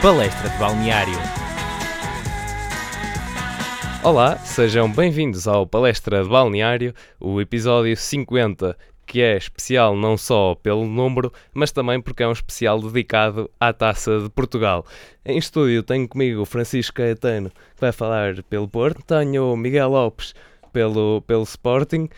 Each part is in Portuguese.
Palestra de Balneário. Olá, sejam bem-vindos ao Palestra de Balneário, o episódio 50, que é especial não só pelo número, mas também porque é um especial dedicado à Taça de Portugal. Em estúdio tenho comigo Francisco Caetano, que vai falar pelo Porto, tenho Miguel Lopes pelo, pelo Sporting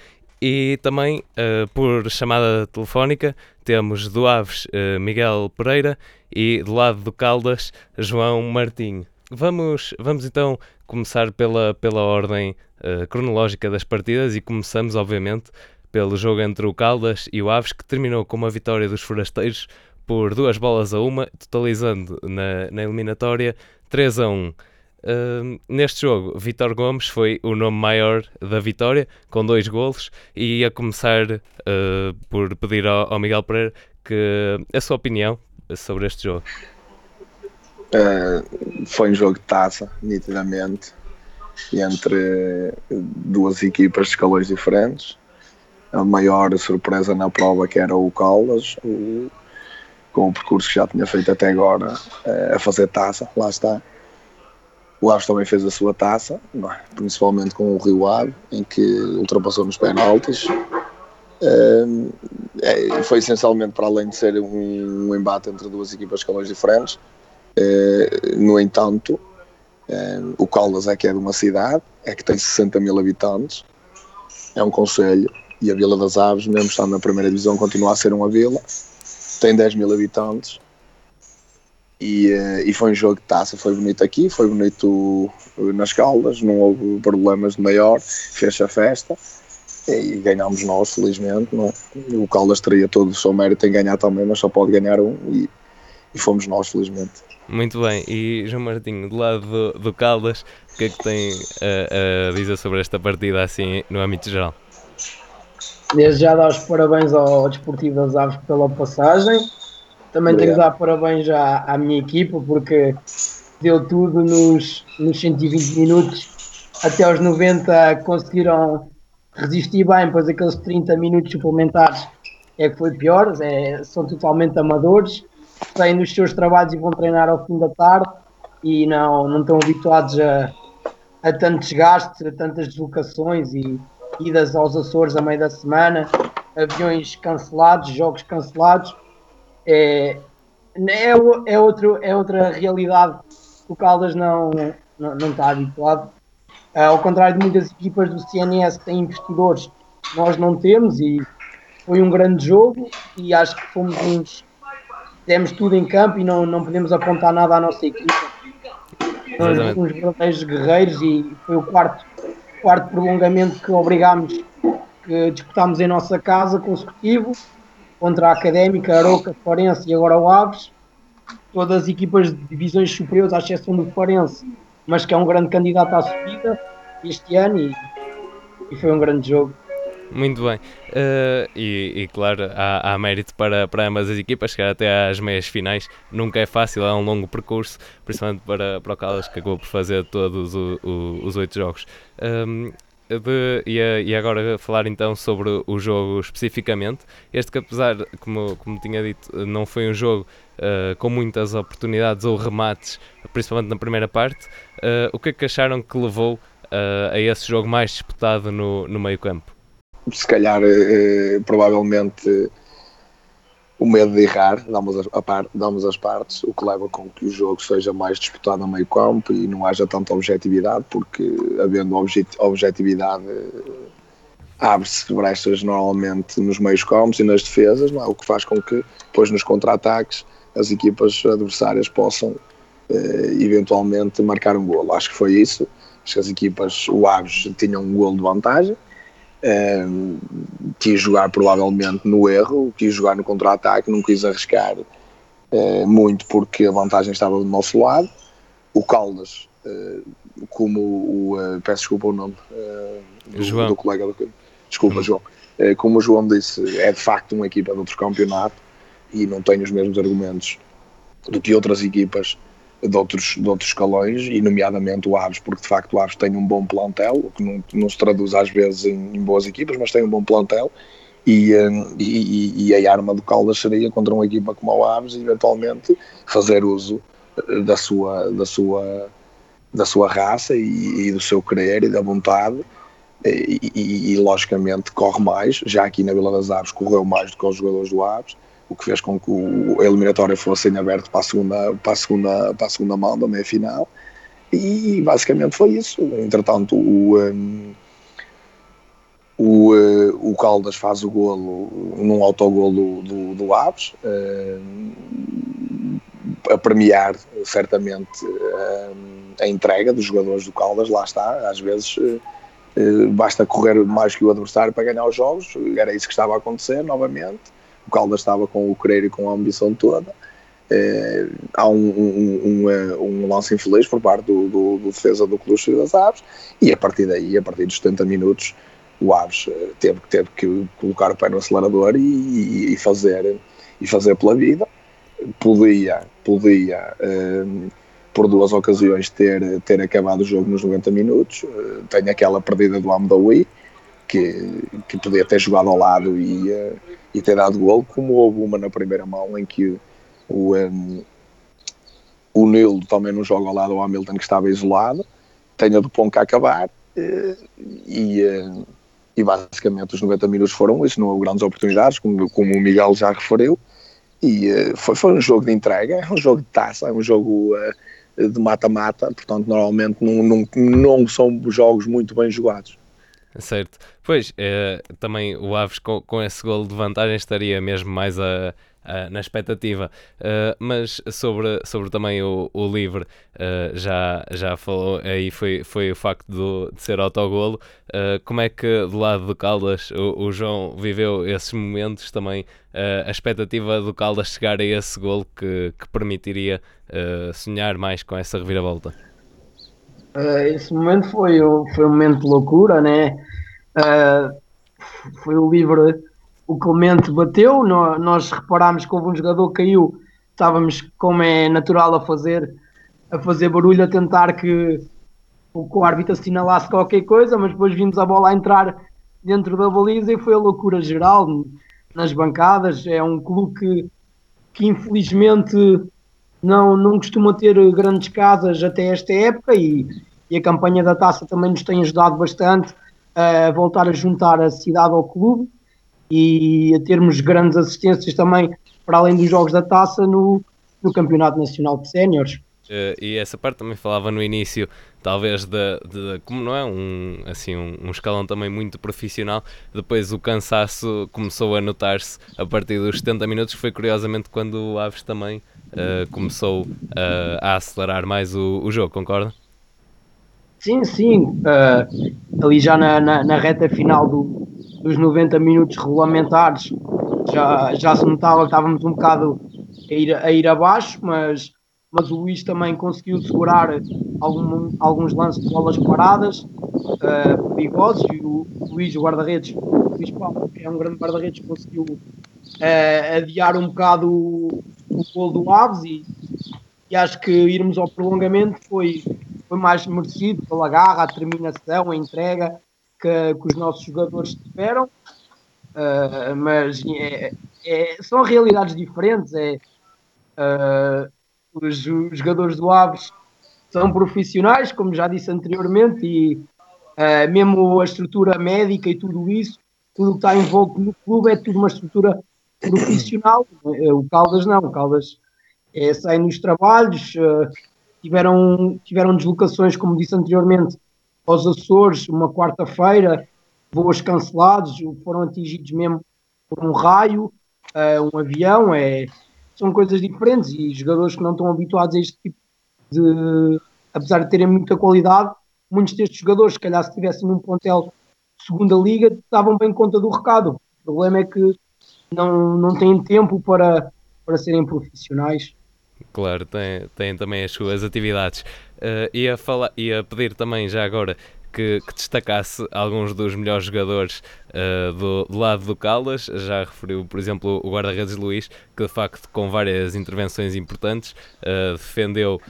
e também uh, por chamada telefónica temos do Aves uh, Miguel Pereira e do lado do Caldas João Martinho. Vamos, vamos então começar pela, pela ordem uh, cronológica das partidas e começamos, obviamente, pelo jogo entre o Caldas e o Aves, que terminou com uma vitória dos forasteiros por duas bolas a uma, totalizando na, na eliminatória 3 a 1. Uh, neste jogo, Vitor Gomes foi o nome maior da vitória, com dois golos, e ia começar uh, por pedir ao, ao, Miguel Pereira que a sua opinião sobre este jogo. Uh, foi um jogo de taça, nitidamente, entre duas equipas de escalões diferentes. A maior surpresa na prova que era o Caldas, o, com o percurso que já tinha feito até agora, a fazer taça, lá está o Aves também fez a sua taça, é? principalmente com o Rio Ave, em que ultrapassou nos penaltis. É, foi essencialmente para além de ser um, um embate entre duas equipas de diferentes. Uh, no entanto, o Caldas é que é de uma cidade, é que tem 60 mil habitantes, é um conselho, e a Vila das Aves, mesmo estando na primeira divisão, continua a ser uma vila, tem 10 mil habitantes e, uh, e foi um jogo de taça, foi bonito aqui, foi bonito nas Caldas, não houve problemas de maior, fez a festa e ganhámos nós, felizmente. Não é? O Caldas teria todo o seu mérito em ganhar também, mas só pode ganhar um e, e fomos nós, felizmente. Muito bem, e João Martinho, do lado do, do Caldas, o que é que tem a, a dizer sobre esta partida assim no âmbito geral? Desde já dar os parabéns ao Desportivo das Aves pela passagem também tenho que dar parabéns à, à minha equipa porque deu tudo nos, nos 120 minutos até aos 90 conseguiram resistir bem, pois aqueles 30 minutos suplementares é que foi pior, é, são totalmente amadores, têm nos seus trabalhos e vão treinar ao fim da tarde e não, não estão habituados a, a tantos gastos, a tantas deslocações e idas aos Açores a meio da semana, aviões cancelados, jogos cancelados é, é, é, outro, é outra realidade que o Caldas não, não, não está habituado. Uh, ao contrário de muitas equipas do CNS que têm investidores, nós não temos e foi um grande jogo e acho que fomos uns. Demos tudo em campo e não, não podemos apontar nada à nossa equipa. Nós uns verdadeiros guerreiros e foi o quarto, quarto prolongamento que obrigámos, que disputámos em nossa casa consecutivo contra a Académica, Aroca, Forense e agora o Aves. Todas as equipas de divisões superiores, à exceção do Forense, mas que é um grande candidato à subida este ano e, e foi um grande jogo. Muito bem. Uh, e, e, claro, há, há, mérito para, para ambas as equipas, chegar até às meias finais. Nunca é fácil, é um longo percurso, principalmente para, para o Caldas, que acabou por fazer todos o, o, os oito jogos. Um, ehm, de, e, e, agora falar então sobre o jogo especificamente. Este que apesar, como, como tinha dito, não foi um jogo uh, com muitas oportunidades ou remates, principalmente na primeira parte, o que é que acharam que levou uh, a esse jogo mais disputado no, no meio campo? Se calhar, provavelmente o medo de errar, damos as, par, damos as partes, o que leva com que o jogo seja mais disputado a meio campo e não haja tanta objetividade, porque havendo objet, objetividade abre-se brechas normalmente nos meios campos e nas defesas, é? o que faz com que depois nos contra-ataques as equipas adversárias possam eh, eventualmente marcar um golo. Acho que foi isso. Acho que as equipas, o Aves tinham um golo de vantagem, um, quis jogar provavelmente no erro, quis jogar no contra-ataque, não quis arriscar uh, muito porque a vantagem estava do nosso lado. O Caldas, uh, como o. Uh, peço desculpa o nome do, João. do colega do. Desculpa, uhum. João. como o João disse, é de facto uma equipa de outro campeonato e não tem os mesmos argumentos do que outras equipas de outros, de outros escalões, e nomeadamente o Aves, porque de facto o Aves tem um bom plantel, o que não, não se traduz às vezes em, em, boas equipas, mas tem um bom plantel, e, hum, e, e, a arma do Caldas seria contra uma equipa como o Aves, eventualmente fazer uso da sua, da sua, da sua raça e, e do seu querer e da vontade. E, logicamente corre mais, já aqui na Vila das Aves correu mais do que os jogadores do Aves, o que fez com que a eliminatória fosse em aberto para a segunda, para a segunda, para a segunda mão da meia final e basicamente foi isso. Entretanto, o, um, o, uh, o Caldas faz o golo num autogolo do, do Aves, uh, a premiar certamente uh, a entrega dos jogadores do Caldas, lá está, às vezes basta correr mais que o adversário para ganhar os jogos, era isso que estava a acontecer novamente. O Caldas estava com o querer e com a ambição toda. É, há um, um, um, eh, um, lance infeliz por parte do, do, do defesa do Clube das Aves e a partir daí, a partir dos 70 minutos, o Aves eh, teve, teve que colocar o pé no acelerador e, e fazer, e fazer pela vida. Podia, podia um, por duas ocasiões ter, ter acabado o jogo nos 90 minutos. Tem aquela perdida do Amdawi que, que podia ter jogado ao lado e, e ter dado gol, como houve uma na primeira mão em que o, um, o Nilo também não joga ao lado do Hamilton que estava isolado, tem a Ponca a acabar eh, e, eh, e basicamente os 90 minutos foram isso, não houve grandes oportunidades, como, como o Miguel já referiu, e eh, foi, foi um jogo de entrega, é um jogo de taça, é um jogo de mata-mata, portanto normalmente não, não, não são jogos muito bem jogados. Certo. Pois, é, também o Aves com, com esse gol de vantagem estaria mesmo mais a, Uh, na expectativa. Uh, mas sobre, sobre também o, o livre, uh, já, já falou, aí foi, foi o facto do, de ser autogolo. como é que do lado do Caldas o, o João viveu esses momentos também? a expectativa do Caldas chegar a esse golo que, que permitiria sonhar mais com essa reviravolta? Esse momento foi, foi um momento de loucura, né? foi o livre o Clemente bateu, nós reparámos que houve um jogador que caiu, estávamos, como é natural, a fazer, a fazer barulho, a tentar que o árbitro assinalasse qualquer coisa, mas depois vimos a bola a entrar dentro da baliza e foi a loucura geral nas bancadas. É um clube que, que infelizmente não, não costuma ter grandes casas até esta época e, e a campanha da taça também nos tem ajudado bastante a voltar a juntar a cidade ao clube e a termos grandes assistências também, para além dos jogos da taça, no, no Campeonato Nacional de Séniores. Uh, e essa parte também falava no início, talvez de, de como não é um assim um, um, escalão também muito profissional. Depois o cansaço começou a notar-se a partir dos 70 minutos. Foi curiosamente quando o Aves também uh, começou uh, a acelerar mais o, o jogo, concorda? Sim, sim. ali já na, na, na, reta final do, dos 90 minutos regulamentares já, já se notava que estávamos um bocado a ir, a ir abaixo, mas, mas o Luís também conseguiu segurar algum, alguns lances de bolas paradas uh, perigosos e o, Luís, guarda-redes, Luís Paulo, que é um grande guarda-redes, conseguiu uh, adiar um bocado o, gol do Aves e, e acho que irmos ao prolongamento foi, foi mais merecido pela garra, a determinação, a entrega que, que os nossos jogadores tiveram, uh, mas é, é, são realidades diferentes. É, uh, os, os, jogadores do Aves são profissionais, como já disse anteriormente, e uh, mesmo a estrutura médica e tudo isso, tudo que está envolto no clube é tudo uma estrutura profissional. O Caldas não, o Caldas é, sai nos trabalhos, tiveram, tiveram deslocações, como disse anteriormente, aos Açores, uma quarta-feira, voos cancelados, foram atingidos mesmo por um raio, uh, um avião, é, são coisas diferentes e jogadores que não estão habituados a este tipo de. apesar de terem muita qualidade, muitos destes jogadores, se calhar se estivessem num pontel segunda liga, davam bem conta do recado. O problema é que não, não têm tempo para, para serem profissionais. Claro, tem, tem também as suas atividades. Uh, ia, falar, ia pedir também já agora que, que, destacasse alguns dos melhores jogadores uh, do, do, lado do Caldas. Já referiu, por exemplo, o guarda-redes Luís, que de facto, com várias intervenções importantes, uh, defendeu,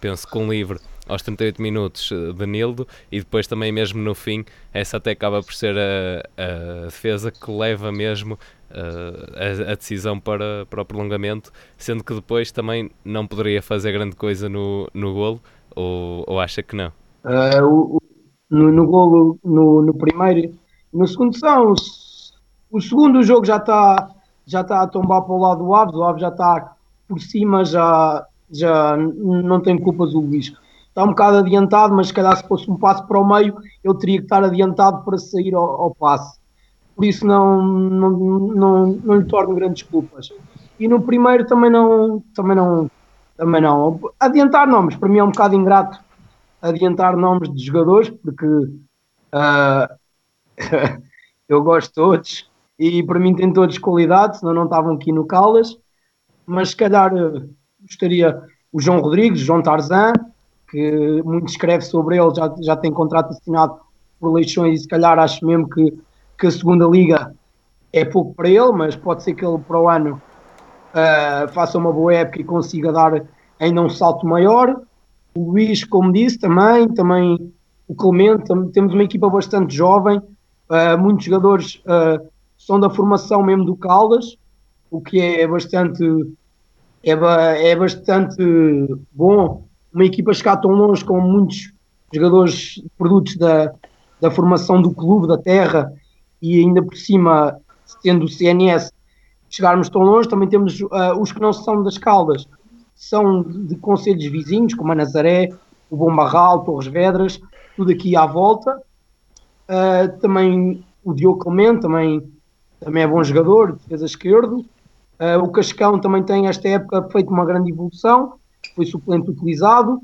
penso, com livre aos 38 minutos de Nildo e depois também mesmo no fim, essa até acaba por ser a, a defesa que leva mesmo a, a, decisão para, para o prolongamento, sendo que depois também não poderia fazer grande coisa no, no golo, ou, ou acha que não? Uh, o, no, no golo, no, no primeiro, no segundo são, o segundo jogo já está já está a tombar para o lado do Aves, o Aves já está por cima, já, já não tem culpas o Luís. Está um bocado adiantado, mas se calhar se fosse um passo para o meio, eu teria que estar adiantado para sair ao, ao passe. Por isso não, não, não, não lhe torno grandes culpas. E no primeiro também não, também não, também não. Adiantar nomes, para mim é um bocado ingrato adiantar nomes de jogadores, porque uh, eu gosto de todos e para mim têm todos qualidade, senão não estavam aqui no Caldas, mas se calhar uh, gostaria o João Rodrigues, João Tarzan, que muito escreve sobre ele, já, já tem contrato assinado por Leixões e se calhar acho mesmo que, que a segunda liga é pouco para ele, mas pode ser que ele para o ano uh, faça uma boa época e consiga dar ainda um salto maior. O Luís, como disse, também, também o Clemente, temos uma equipa bastante jovem, uh, muitos jogadores uh, são da formação mesmo do Caldas, o que é bastante é, é bastante bom uma equipa chegar tão longe com muitos jogadores produtos da, da formação do clube, da terra e ainda por cima sendo o CNS chegarmos tão longe, também temos uh, os que não são das Caldas, são de conselhos vizinhos, como a Nazaré, o Bom Barral, Torres Vedras, tudo aqui à volta. Uh, também o Diogo Clemente, também, também é bom jogador, defesa esquerdo. Uh, o Cascão também tem, esta época, feito uma grande evolução, foi suplente utilizado.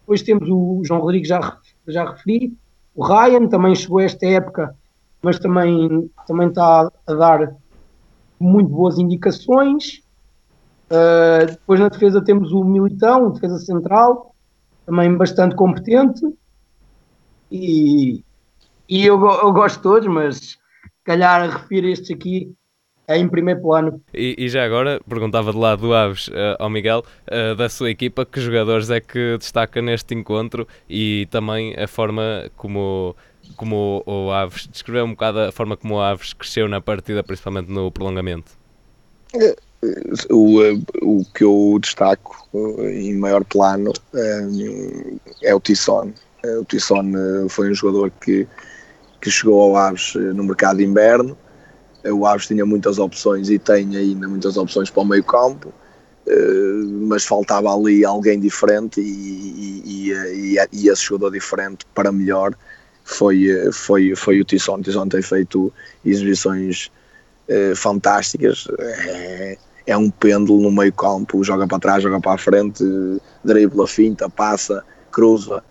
Depois temos o João Rodrigues, já, já referi. O Ryan também chegou esta época, mas também, também está a dar muito boas indicações. Uh, depois na defesa temos o Militão, defesa central, também bastante competente. E, e eu, eu gosto de todos, mas calhar refiro estes aqui em primeiro plano. E, e, já agora, perguntava de lado do Aves uh, ao Miguel, uh, da sua equipa, que jogadores é que destaca neste encontro e também a forma como, como o Aves, descreveu um bocado a forma como o Aves cresceu na partida, principalmente no prolongamento. É, o, o que eu destaco em maior plano é o Tisson. O Tisson foi um jogador que, que chegou ao Aves no mercado de inverno. O Aves tinha muitas opções e tem ainda muitas opções para o meio campo, mas faltava ali alguém diferente e, e, e, e esse jogador diferente para melhor foi, foi, foi o Tisson. O Tisson tem feito exibições fantásticas. É, é um pêndulo no meio campo, joga para trás, joga para a frente, dribla, finta, passa, cruza.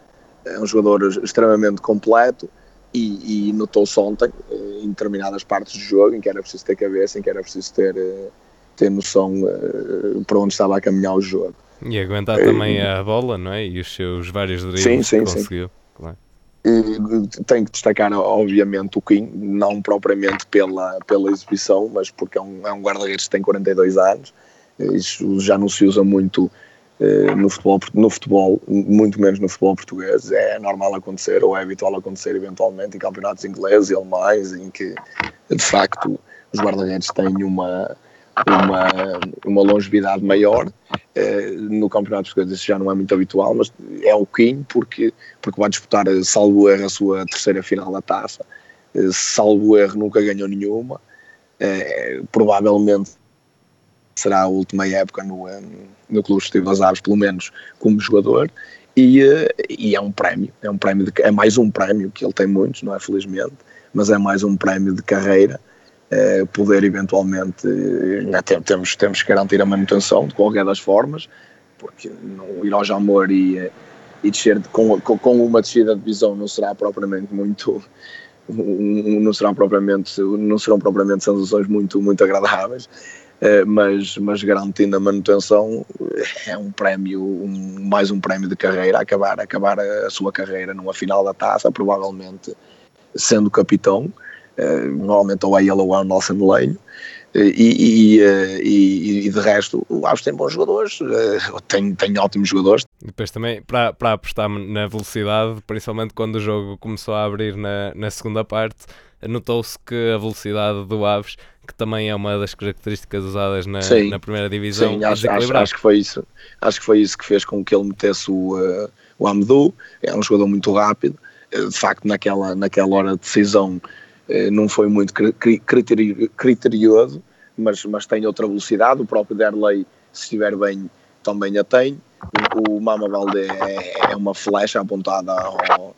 É um jogador extremamente completo e, e notou-se ontem, eh, em determinadas partes do jogo, em que era preciso ter cabeça, em que era preciso ter, eh, ter noção uh, para onde estava a caminhar o jogo. E aguentar também a bola, não é? E os seus vários dribles sim, sim, que conseguiu. Sim. Claro. Tenho que destacar, obviamente, o Kim, não propriamente pela, pela exibição, mas porque é um, é um guarda-redes que tem 42 anos. Isso já não se usa muito no, futebol, no futebol, muito menos no futebol português. É normal acontecer, ou é habitual acontecer, eventualmente, em campeonatos ingleses e alemães, em que, de facto, os guarda-redes têm uma, uma, uma longevidade maior. Uh, no Campeonato Português isso já não é muito habitual, mas é o Quinho porque, porque vai disputar, eh, salvo erro, a sua terceira final da taça. Salvo erro, nunca ganhou nenhuma. Provavelmente será a última época no, no Clube Esportivo das Aves, pelo menos como jogador. E, e, é um prémio, é um prémio de, é mais um prémio que ele tem muitos, não é felizmente, mas é mais um prémio de carreira eh, poder eventualmente eh, temos, temos que garantir a manutenção de qualquer das formas, porque não ir ao Jamor e, eh, e descer com, com, com, uma descida de divisão não será propriamente muito não serão propriamente não serão propriamente sensações muito muito agradáveis mas mas garantindo a manutenção é um prémio um, mais um prémio de carreira acabar acabar a sua carreira numa final da taça provavelmente sendo capitão uh, normalmente ou é ele ou é o Nelson Lane, E, e, e, e, de resto, o Aves tem bons jogadores, tem, tem ótimos jogadores. Depois também, para, para apostar na velocidade, principalmente quando o jogo começou a abrir na, na segunda parte, notou-se que a velocidade do Aves, que também é uma das características usadas na, sim, na primeira divisão, sim, acho, acho, acho, que foi isso. Acho que foi isso que fez com que ele metesse o, uh, o Amdu, é um jogador muito rápido, de facto naquela, naquela hora de decisão eh, não foi muito criterioso, mas, mas tem outra velocidade. O próprio Derley, se estiver bem, também a tem. O, o Mama Valde é, é, uma flecha apontada ao,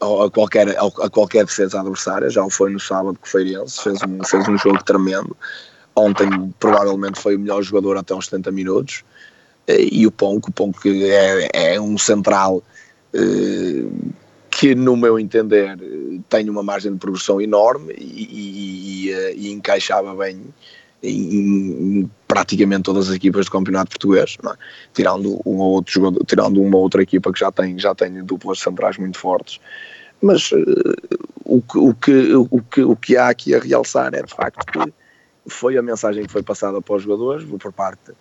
a, qualquer, a qualquer defesa adversária. Já o foi no sábado com o Feirense, fez um, fez um jogo tremendo. Ontem, provavelmente, foi o melhor jogador até uns 70 minutos. Eh, e o Ponco, o Ponco é, é um central. Eh, que no meu entender tem uma margem de progressão enorme e, e, e, eh, e encaixava bem em, em, praticamente todas as equipas do campeonato português, é? tirando um ou outro jogador, tirando uma outra equipa que já tem já tem duplas centrais muito fortes. Mas uh, o, que, o, que, o, que, o que há aqui a realçar é de facto que foi a mensagem que foi passada para os jogadores por parte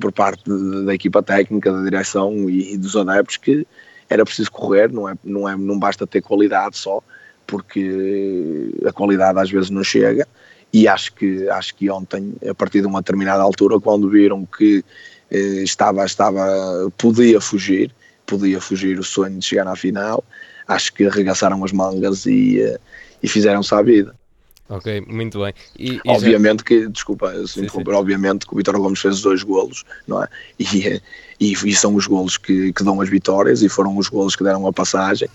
por parte da equipa técnica, da direção e dos adeptos que era preciso correr, não, é, não, é, não basta ter qualidade só, porque a qualidade às vezes não chega. E acho que, acho que ontem, a partir de uma determinada altura, quando viram que eh, estava, estava, podia fugir, podia fugir o sonho de chegar à final, acho que arregaçaram as mangas e, eh, e fizeram-se à vida. Ok, muito bem. E, e obviamente já... que, desculpa, se interromper, obviamente que o Vitor Gomes fez dois golos, não é? E, e, e, são os golos que, que dão as vitórias e foram os golos que deram a passagem.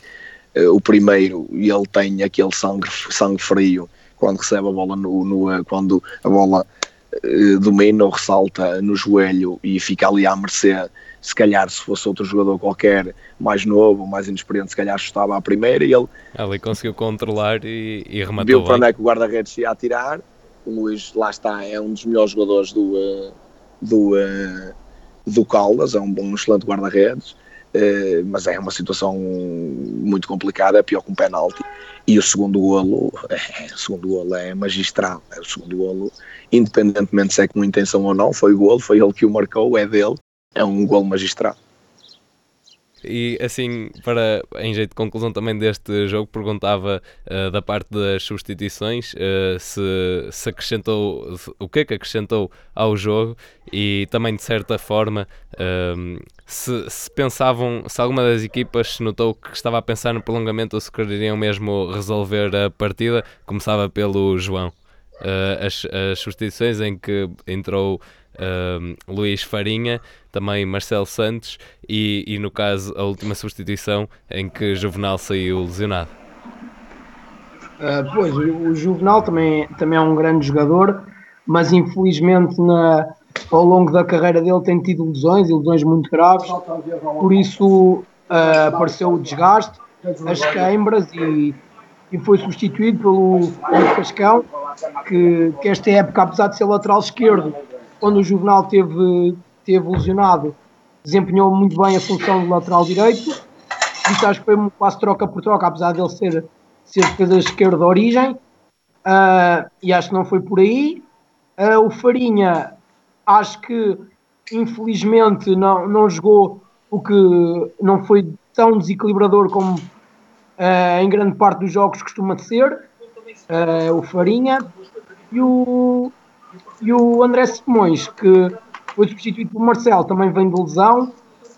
Uh, o primeiro, ele tem aquele sangue, sangue frio quando recebe a bola no, no eh, quando a bola uh, domina ou ressalta no joelho e fica ali à mercê se calhar se fosse outro jogador qualquer mais novo, mais inexperiente, se calhar estava à primeira e ele ali conseguiu controlar e, e rematou viu para onde é que o guarda-redes ia atirar. O Luís, lá está, é um dos melhores jogadores do uh, do, do Caldas, é um bom, excelente guarda-redes uh, mas é uma situação muito complicada, é pior que um penalti. E o segundo golo é, o segundo golo é magistral, é o segundo golo independentemente se é com intenção ou não, foi o golo, foi ele que o marcou, é dele. É um gol magistral. E assim, para em jeito de conclusão também deste jogo, perguntava uh, da parte das substituições uh, se, se acrescentou o que é que acrescentou ao jogo e também de certa forma uh, se, se, pensavam, se alguma das equipas notou que estava a pensar no prolongamento ou se queriam mesmo resolver a partida, começava pelo João. as, as substituições em que entrou Luís Farinha, também Marcelo Santos e, e, no caso, a última substituição em que Juvenal saiu lesionado. Uh, pois, o Juvenal também, também é um grande jogador, mas infelizmente na, ao longo da carreira dele tem tido lesões, lesões muito graves, por isso uh, apareceu o desgaste, as queimbras e, e foi substituído pelo, pelo Cascão, que, que esta época, apesar de ser lateral esquerdo, quando o Juvenal teve, teve lesionado, desempenhou muito bem a função de lateral direito. Isto acho que foi quase troca por troca, apesar de ele ser, ser defesa esquerda de origem. Uh, e acho que não foi por aí. Uh, o Farinha, acho que infelizmente não, não jogou o que não foi tão desequilibrador como uh, em grande parte dos jogos costuma ser. o Farinha. E o, e o André Simões, que foi substituído por Marcelo, também vem de lesão,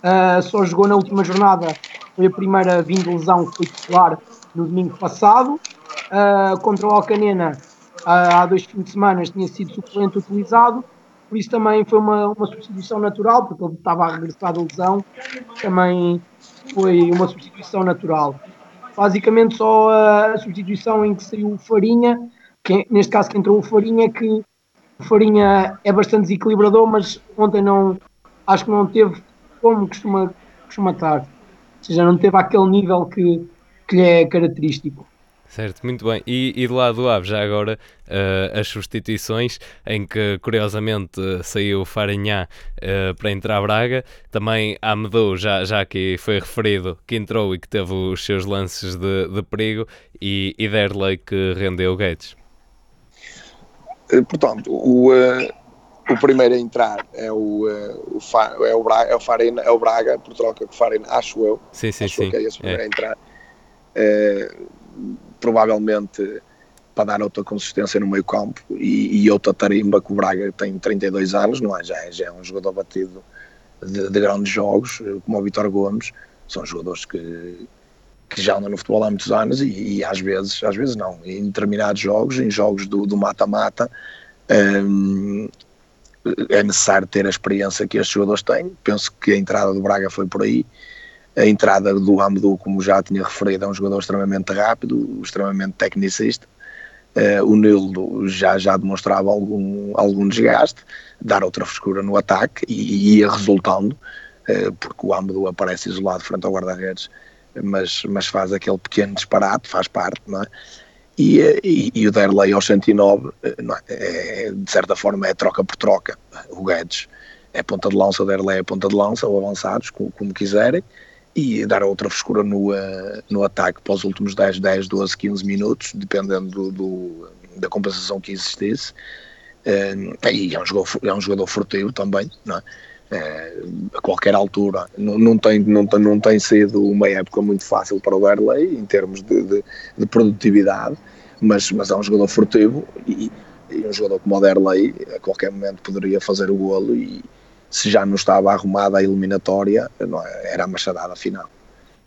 uh, só jogou na última jornada, foi a primeira vinda de lesão que foi titular no domingo passado. Uh, contra o Alcanena, uh, há dois fins de semana, tinha sido suplente utilizado, por isso também foi uma, uma substituição natural, porque ele estava a regressar da lesão, também foi uma substituição natural. Basicamente só a substituição em que saiu o Farinha, que, neste caso que entrou o Farinha, que Farinha é bastante desequilibrador, mas ontem não acho que não teve como costuma, costuma estar. Ou seja, não teve aquele nível que, que lhe é característico. Certo, muito bem. E, e do lado do Aves, já agora, uh, as substituições, em que curiosamente saiu Farinhá uh, para entrar Braga, também Amedou, já, já aqui foi referido, que entrou e que teve os seus lances de, de perigo, e, e Derley que rendeu Gates. Portanto, o, o primeiro a entrar é o, o, Fa, é o, Braga, é o Farina, é o Braga, por troca com o Farina, acho eu. Sim, sim, acho sim. Que é esse primeiro é. a entrar. provavelmente para dar outra consistência no meio campo e, e, outra tarimba que o Braga tem 32 anos, não é? Já, é, já é um jogador batido de, de, grandes jogos, como o Vitor Gomes, são jogadores que, que já andam no futebol há muitos anos e, e, às vezes, às vezes não, em determinados jogos, em jogos do mata-mata, um, é necessário ter a experiência que estes jogadores têm. Penso que a entrada do Braga foi por aí. A entrada do Amadou, como já tinha referido, é um jogador extremamente rápido, extremamente tecnicista. Uh, o Nildo já, já demonstrava algum, algum desgaste, dar outra frescura no ataque e, e ia resultando, uh, porque o Amadou aparece isolado frente ao guarda-redes, mas, mas faz aquele pequeno disparate, faz parte, não é? E, eh, e, e o Derlei aos 109, é? É, de certa forma, é troca por troca. O Guedes é ponta de lança, o Derlei é ponta de lança, ou avançados, como, como quiserem e dar outra frescura no, uh, no ataque para os últimos 10, 10, 12, 15 minutos, dependendo do, do da compensação que existisse. Uh, e é um, jogador, é um jogador furtivo também, não é? Uh, a qualquer altura não, não, tem, não, tem, não tem sido uma época muito fácil para o Derlei em termos de, de, de produtividade, mas, mas é um jogador furtivo e, e um jogador como o Derlei a qualquer momento poderia fazer o golo e, se já não estava arrumada a eliminatória, não, é, era a machadada final.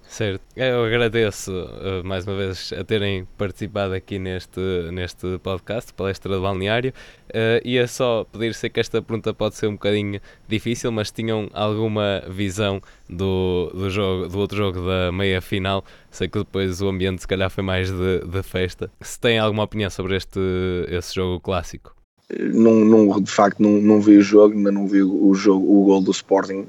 Certo, eu agradeço uh, mais uma vez a terem participado aqui neste, neste podcast, Palestra de Balneário. Uh, ia só pedir, sei que esta pergunta pode ser um bocadinho difícil, mas tinham alguma visão do, do, jogo, do outro jogo da meia final? Sei que depois o ambiente se calhar foi mais de, de festa. Se têm alguma opinião sobre este, esse jogo clássico? não, não, de facto não, não vi o jogo, mas não vi o jogo, o gol do Sporting.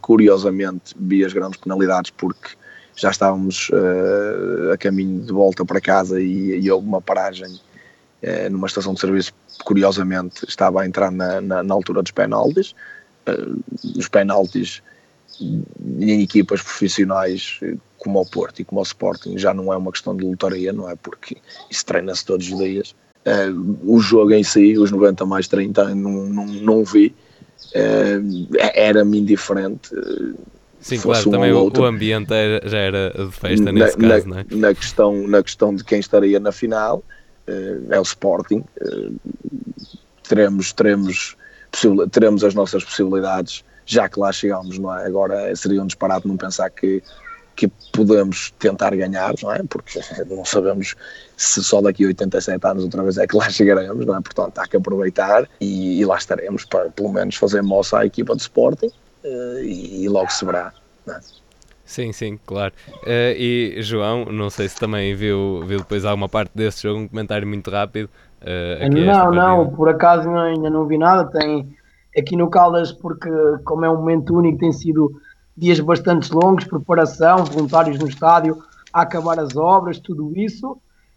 Curiosamente vi as grandes penalidades porque já estávamos uh, a caminho de volta para casa e, e houve uma paragem uh, numa estação de serviço. Curiosamente estava a entrar na, na, na altura dos penaltis. Uh, os penaltis em equipas profissionais como o Porto e como o Sporting já não é uma questão de lotaria, não é? Porque isso treina-se todos os dias Uh, o jogo em si, os 90 mais 30, não, não, não vi. Uh, Era-me indiferente. Sim, claro, também o, o, ambiente era, já era de festa nesse na, caso, na, não é? Na questão, na questão de quem estaria na final, uh, é o Sporting. teremos, teremos, teremos as nossas possibilidades, já que lá chegamos, não é? Agora seria um disparate não pensar que que podemos tentar ganhar, não é? Porque não sabemos se só daqui a 87 anos outra vez é que lá chegaremos, não é? Portanto, há que aproveitar e, e lá estaremos para pelo menos fazer moça à equipa de Sporting uh, e, e, logo se verá, é? Sim, sim, claro. Uh, e João, não sei se também viu, viu depois alguma parte desse jogo, um comentário muito rápido. Uh, não, não, por acaso ainda não vi nada. Tem aqui no Caldas, porque como é um momento único, tem sido dias bastante longos, preparação, voluntários no estádio a acabar as obras, tudo isso.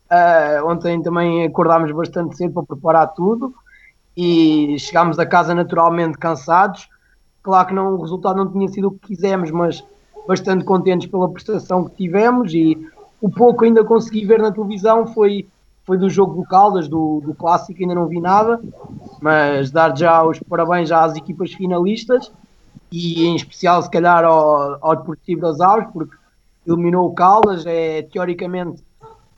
Uh, ontem também acordámos bastante cedo para preparar tudo e chegámos a casa naturalmente cansados. Claro que não, o resultado não tinha sido o que quisemos, mas bastante contentes pela prestação que tivemos e o pouco ainda consegui ver na televisão foi, foi do jogo do Caldas, do, do clássico, ainda não vi nada, mas dar já os parabéns já às equipas finalistas e em especial se calhar ao, ao Deportivo das Aves, porque eliminou o Caldas, é teoricamente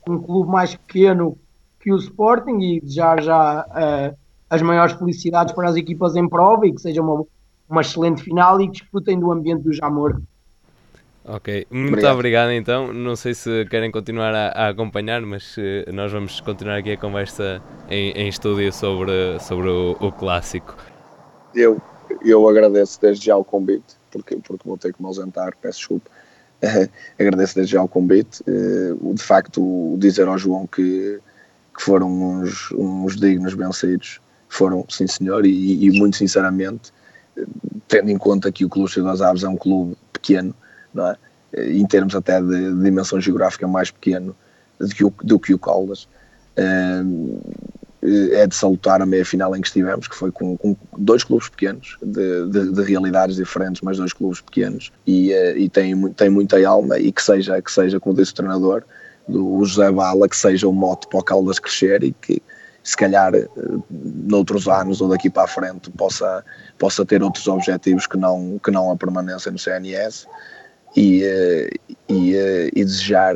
um clube mais pequeno que o Sporting e desejar já uh, as maiores felicidades para as equipas em prova e que seja uma, uma excelente final e que disputem do ambiente do Jamor. Ok, muito obrigado. obrigado. então. Não sei se querem continuar a, a acompanhar, mas uh, nós vamos continuar aqui a conversa em, em estúdio sobre, sobre o, o clássico. Eu eu agradeço desde já o convite, porque, porque vou ter que me ausentar, peço desculpa. Uh, agradeço desde já o convite. Uh, de facto, dizer ao João que, que foram uns, uns dignos vencidos, foram, sim senhor, e, e muito sinceramente, tendo em conta que o Clube das Aves é um clube pequeno, não é? em termos até de, de dimensão geográfica mais pequeno do que o, do que o Caldas. Uh, eh, é de salutar a meia final em que estivemos, que foi com, com dois clubes pequenos, de, de, de, realidades diferentes, mas dois clubes pequenos, e, eh, e tem, tem muita alma, e que seja, que seja como disse o treinador, do José Bala, que seja o mote para o Caldas crescer e que, se calhar noutros anos ou daqui para a frente possa, possa ter outros objetivos que não, que não a permanência no CNS e, e, e desejar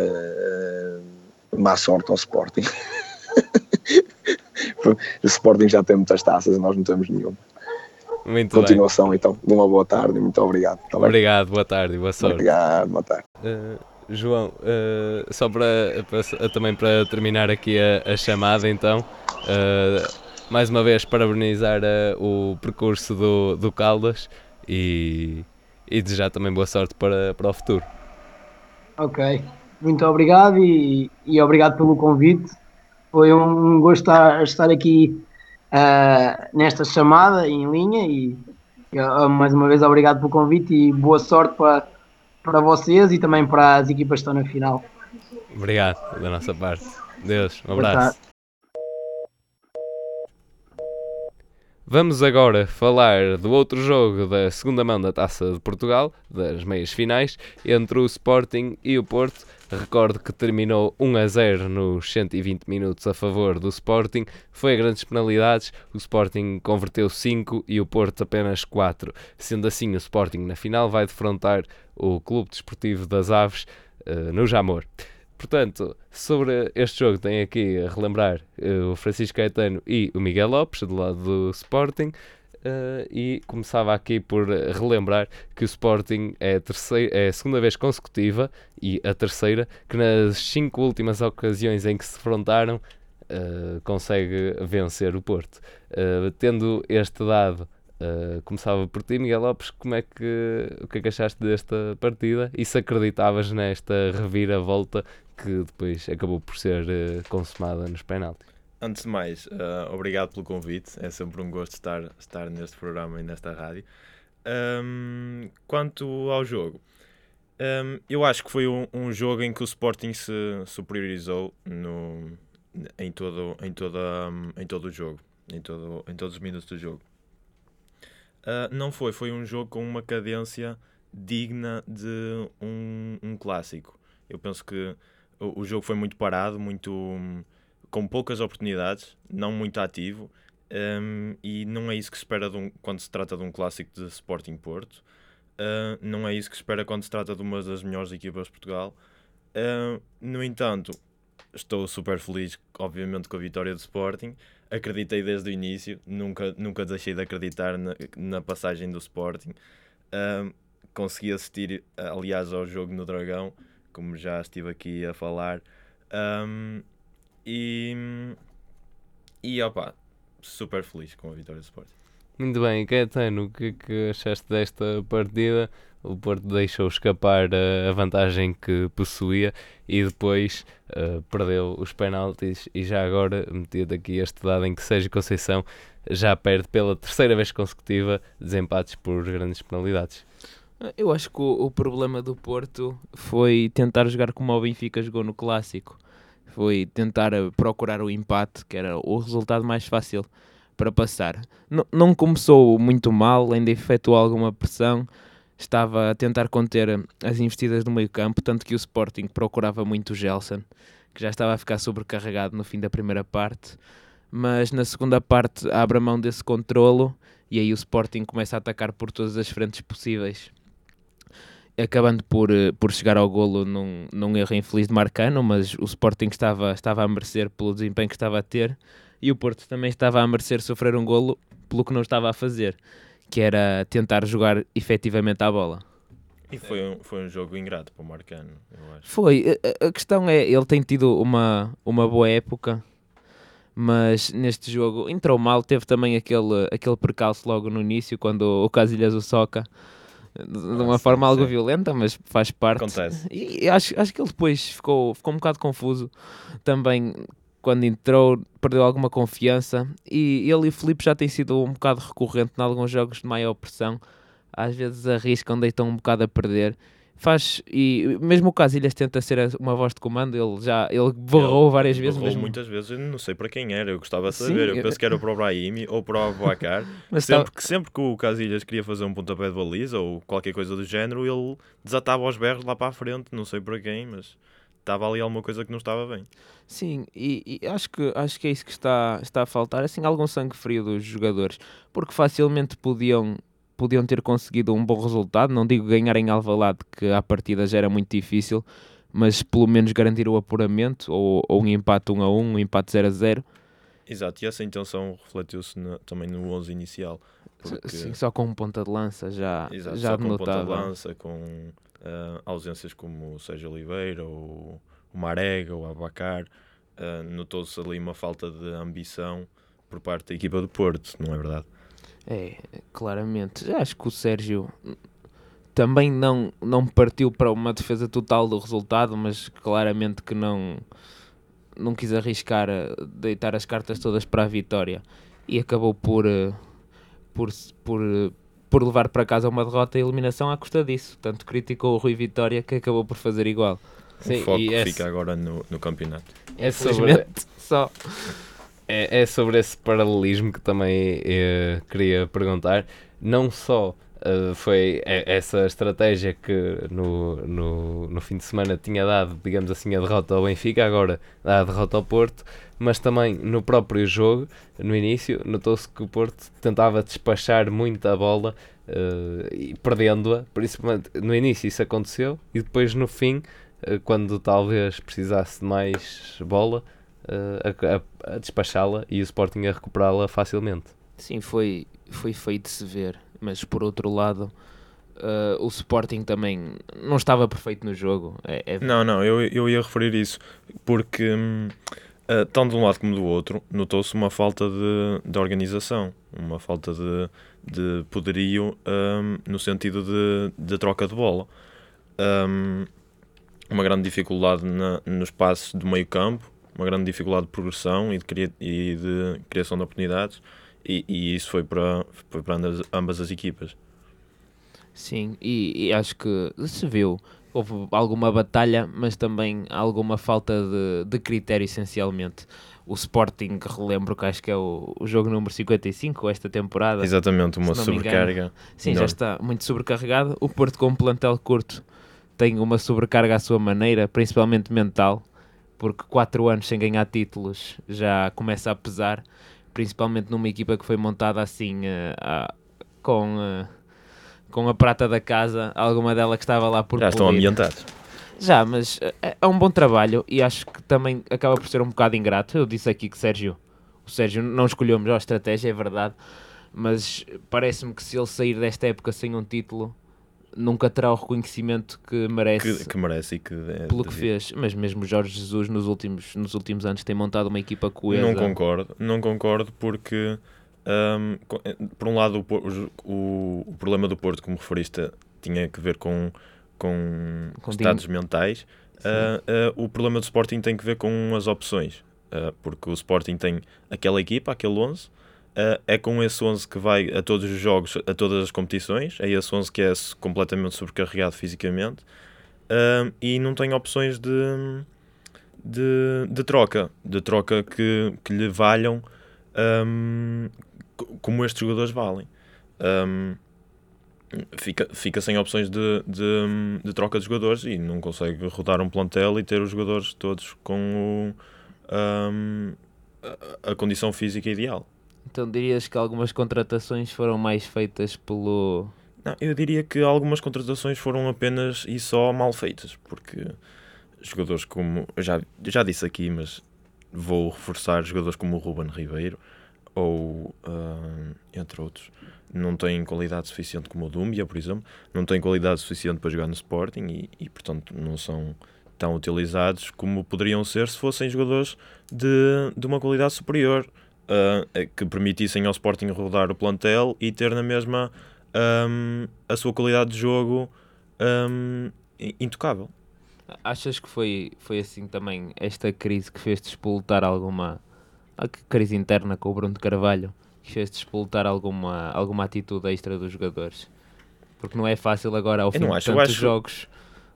má sorte ao Sporting. o Sporting já tem muitas taças e nós não temos nenhuma. Muito Continuação, bem. então, de uma boa tarde, muito obrigado. Tá obrigado, boa tarde, boa sorte. Obrigado, boa tarde. Uh, João, uh, só para, para, também para terminar aqui a, a chamada, então, mais uma vez parabenizar o percurso do, do Caldas e, e desejar também boa sorte para, para o futuro. Ok, muito obrigado e, e obrigado pelo convite. Foi um gosto estar, estar aqui uh, nesta chamada em linha e uh, mais uma vez obrigado pelo convite e boa sorte para, para vocês e também para as equipas que estão na final. Obrigado da nossa parte. Deus, um abraço. Vamos agora falar do outro jogo da segunda mão da Taça de Portugal, das meias finais, entre o Sporting e o Porto. Recordo que terminou 1 a 0 nos 120 minutos a favor do Sporting. Foi a grandes penalidades, o Sporting converteu 5 e o Porto apenas 4. Sendo assim, o Sporting na final vai defrontar o Clube Desportivo das Aves uh, no Jamor. Portanto, sobre este jogo tem aqui a relembrar uh, o Francisco Caetano e o Miguel Lopes, do lado do Sporting, uh, e começava aqui por relembrar que o Sporting é a, terceira, é a segunda vez consecutiva e a terceira que nas cinco últimas ocasiões em que se defrontaram uh, consegue vencer o Porto. tendo este dado Uh, começava por ti, Miguel Lopes, como é que, o que é que achaste desta partida e se acreditavas nesta reviravolta que depois acabou por ser uh, consumada nos penaltis? Antes de mais, uh, obrigado pelo convite, é sempre um gosto estar, estar neste programa e nesta rádio. Um, quanto ao jogo, um, eu acho que foi um, um, jogo em que o Sporting se superiorizou no, em, todo, em, toda, em todo o jogo, em, todo, em todos os minutos do jogo. Uh, não foi, foi um jogo com uma cadência digna de um, um clássico. Eu penso que o, o, jogo foi muito parado, muito com poucas oportunidades, não muito ativo, um, e não é isso que se espera um, quando se trata de um clássico de Sporting Porto. Uh, não é isso que se espera quando se trata de uma das melhores equipas de Portugal. Uh, no entanto, estou super feliz, obviamente, com a vitória do Sporting acreditei desde o início, nunca, nunca deixei de acreditar na, na passagem do Sporting. Um, consegui assistir, aliás, ao jogo no Dragão, como já estive aqui a falar. Um, e, e opa, super feliz com a vitória do Sporting. Muito bem, Caetano, o que é que achaste desta partida? O Porto deixou escapar a vantagem que possuía e depois uh, perdeu os penaltis e já agora metido aqui este dado em que Sérgio Conceição já perde pela terceira vez consecutiva desempates por grandes penalidades. Eu acho que o, o problema do Porto foi tentar jogar como o Benfica jogou no Clássico. Foi tentar eh, procurar o empate, que era o resultado mais fácil para passar. N não começou muito mal, ainda efetuou alguma pressão, estava a tentar conter as investidas do meio campo, tanto que o Sporting procurava muito o Gelson, que já estava a ficar sobrecarregado no fim da primeira parte, mas na segunda parte abre a mão desse controlo e aí o Sporting começa a atacar por todas as frentes possíveis, acabando por, eh, por chegar ao golo num, num erro infeliz de Marcano, mas o Sporting estava, estava a merecer pelo desempenho que estava a ter e o Porto também estava a merecer sofrer um golo pelo que não estava a fazer que era tentar jogar efetivamente à bola. E foi um, foi um jogo ingrato para o Marcano, eu acho. Foi. A, a, questão é, ele tem tido uma, uma boa época, mas neste jogo entrou mal. Teve também aquele, aquele percalço logo no início, quando o Casilhas o soca de uma ah, forma sim, algo sim. violenta, mas faz parte. Acontece. E acho, acho que ele depois ficou, ficou um bocado confuso também quando entrou, perdeu alguma confiança e ele e o Felipe já tem sido um bocado recorrente em alguns jogos de maior pressão. Às vezes arriscam, deitam um bocado a perder. Faz, e mesmo o Casilhas tenta ser uma voz de comando, ele já ele borrou várias vezes. Borrou mesmo. muitas vezes, eu não sei para quem era, eu gostava de saber. Sim, eu penso que era para o Brahimi ou para o Abuacar. Mas sempre, tá... sempre que o Casilhas queria fazer um pontapé de baliza ou qualquer coisa do género, ele desatava os berros lá para a frente, não sei para quem, mas estava ali alguma coisa que não estava bem. Sim, e, e, acho, que, acho que é isso que está, está a faltar, assim, algum sangue frio dos jogadores, porque facilmente podiam, podiam ter conseguido um bom resultado, não digo ganhar em Alvalade, que à partida já era muito difícil, mas pelo menos garantir o apuramento, ou, ou um empate 1 a 1, um empate 0 a 0. Exato, e essa intenção refletiu-se também no 11 inicial. Porque... Sim, só com um ponta de lança já, Exato, já só com ponta de lança, com uh, ausências como o Sérgio Oliveira, ou o Marega, o Abacar, uh, notou-se ali uma falta de ambição por parte da equipa do Porto, não é verdade? É, claramente. Acho que o Sérgio também não, não partiu para uma defesa total do resultado, mas claramente que não, não quis arriscar deitar as cartas todas para a vitória e acabou por, eh, por, por, por levar para casa uma derrota e eliminação à custa disso. Tanto criticou o Rui Vitória que acabou por fazer igual. Sim, o foco fica esse... agora no, no campeonato. É sobre, só. É, é sobre esse paralelismo que também eh, queria perguntar. Não só Uh, foi essa estratégia que no, no, no fim de semana tinha dado, digamos assim, a derrota ao Benfica, agora dá a derrota ao Porto, mas também no próprio jogo, no início, notou-se que o Porto tentava despachar muito a bola uh, e perdendo-a, principalmente no início isso aconteceu e depois no fim, uh, quando talvez precisasse de mais bola, a, a, a despachá-la e o Sporting a recuperá-la facilmente. Sim, foi, foi feito de se ver mas por outro lado uh, o Sporting também não estava perfeito no jogo. É, é... Não, não, eu, eu ia referir isso porque uh, tanto de um lado como do outro notou-se uma falta de, de organização, uma falta de, de poderio um, no sentido de, de troca de bola. Um, uma grande dificuldade na, nos passos do meio campo, uma grande dificuldade de progressão e de, e de criação de oportunidades e, e isso foi para, foi para ambas, as equipas. Sim, e, e, acho que se viu. Houve alguma batalha, mas também alguma falta de, de critério, essencialmente. O Sporting, relembro que acho que é o, o jogo número 55 esta temporada. Exatamente, uma sobrecarga. Sim, já está muito sobrecarregado. O Porto, com um plantel curto, tem uma sobrecarga à sua maneira, principalmente mental, porque 4 anos sem ganhar títulos já começa a pesar principalmente numa equipa que foi montada assim uh, com, uh, com a prata da casa, alguma dela que estava lá por Já estão ambientados. Já, mas é, é um bom trabalho e acho que também acaba por ser um bocado ingrato. Eu disse aqui que Sérgio, o Sérgio não escolheu a melhor estratégia, é verdade, mas parece-me que se ele sair desta época sem um título, nunca terá o reconhecimento que merece, que, que merece e que é, pelo que fez. Mas mesmo Jorge Jesus nos últimos, nos últimos anos tem montado uma equipa coesa. Não concordo, não concordo porque um, eh, por um lado o, o, o, problema do Porto, como referiste, tinha que ver com, com, com estados mentais. Uh, uh, o problema do Sporting tem que ver com as opções. Uh, porque o Sporting tem aquela equipa, aquele 11, Uh, é com esse 11 que vai a todos os jogos, a todas as competições. É esse 11 que é completamente sobrecarregado fisicamente uh, e não tem opções de, de, de, troca, de troca que, que lhe valham um, como estes jogadores valem. Um, fica, fica sem opções de, de, de, troca de jogadores e não consegue rodar um plantel e ter os jogadores todos com o, um, a, a condição física ideal. Então dirias que algumas contratações foram mais feitas pelo. Não, eu diria que algumas contratações foram apenas e só mal feitas, porque jogadores como. Já, já disse aqui, mas vou reforçar jogadores como o Ruben Ribeiro ou uh, entre outros. Não têm qualidade suficiente como o Dumbia, por exemplo, não têm qualidade suficiente para jogar no Sporting e, e portanto não são tão utilizados como poderiam ser se fossem jogadores de, de uma qualidade superior uh, que permitissem ao Sporting rodar o plantel e ter na mesma um, a sua qualidade de jogo um, intocável. Achas que foi, foi assim também esta crise que fez despoltar alguma a crise interna com o Bruno de Carvalho que fez despoltar alguma, alguma atitude extra dos jogadores? Porque não é fácil agora ao fim de tantos acho, jogos.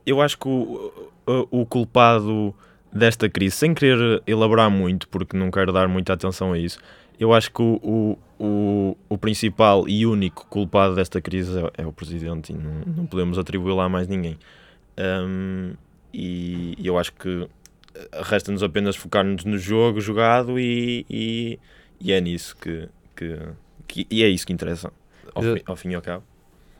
Eu acho que o, o, o culpado desta crise, sem querer elaborar muito, porque não quero dar muita atenção a isso, eu acho que o, o, o principal e único culpado desta crise é, é o presidente e não, não podemos atribuir lá mais ninguém. Um, e eu acho que resta-nos apenas focar-nos no jogo jogado e, e, e é nisso que, que, que, e é isso que interessa ao, fim, ao fim e ao cabo.